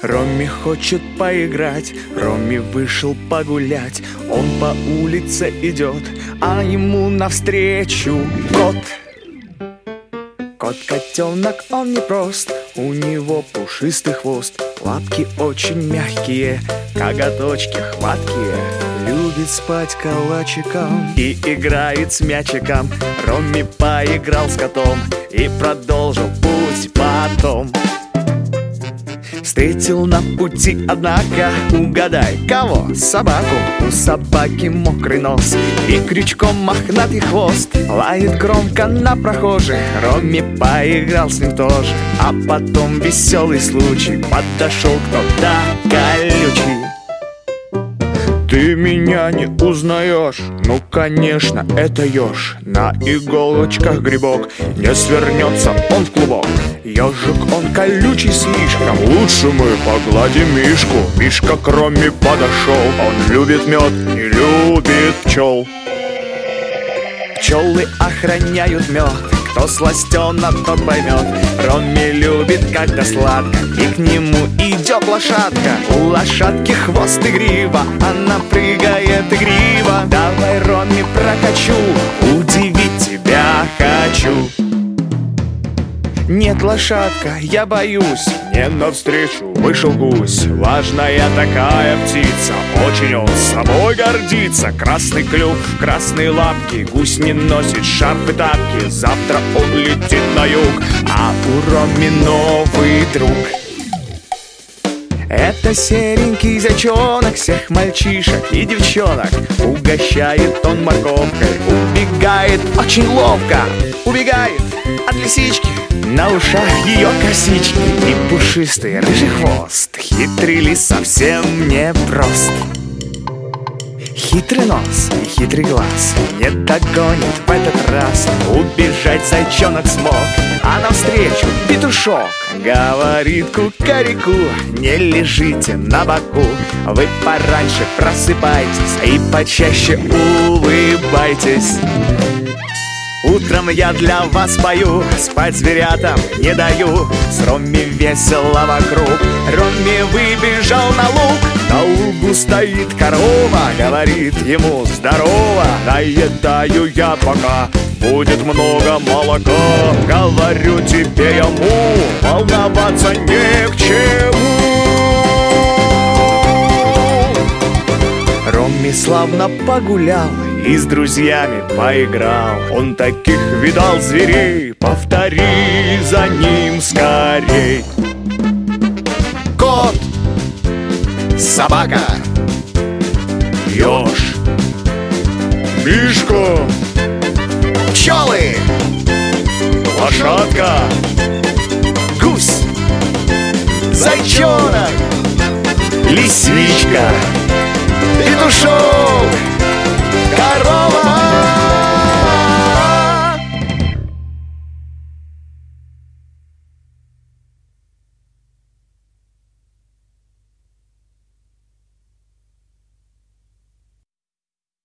Ромми хочет поиграть, Ромми вышел погулять. Он по улице идет, а ему навстречу кот. Кот-котенок, он не прост, у него пушистый хвост. Лапки очень мягкие, коготочки хваткие. Любит спать калачиком и играет с мячиком. Ромми поиграл с котом и продолжил путь потом Встретил на пути, однако, угадай, кого? Собаку. У собаки мокрый нос и крючком мохнатый хвост. Лает громко на прохожих, Ромми поиграл с ним тоже. А потом веселый случай, подошел кто-то колючий ты меня не узнаешь? Ну, конечно, это еж. На иголочках грибок Не свернется он в клубок. Ежик, он колючий слишком. Лучше мы погладим Мишку. Мишка кроме подошел. Он любит мед и любит пчел. Пчелы охраняют мед кто сластен, тот поймет. Ромми любит, когда сладко. И к нему идет лошадка. У лошадки хвост и грива Она прыгает игриво. Давай, Ромми, прокачу. Удивить тебя хочу нет, лошадка, я боюсь. Мне навстречу вышел гусь. Важная такая птица. Очень он собой гордится. Красный клюв, красные лапки. Гусь не носит шарф и тапки. Завтра он летит на юг. А у Роми новый друг это серенький зайчонок Всех мальчишек и девчонок. Угощает он морковкой Убегает очень ловко. Убегает от лисички. На ушах ее косички и пушистый рыжий хвост. Хитрый ли совсем не прост Хитрый нос и хитрый глаз. Не догонит в этот раз. Убежать зайчонок смог А навстречу петушок. Говорит кукареку Не лежите на боку. Вы пораньше просыпайтесь И почаще улыбайтесь Утром я для вас пою, спать зверятам не даю. С Ромми весело вокруг. Ромми выбежал на луг. На лугу стоит корова Говорит ему здорово Наедаю я пока. Будет много молока Говорю тебе ему Волноваться не к чему Ромми славно погулял и с друзьями поиграл. Он таких видал зверей Повтори за ним скорей. Кот Собака Ёж Мишка Пчелы Лошадка Гусь Зайчонок Лисичка Петушок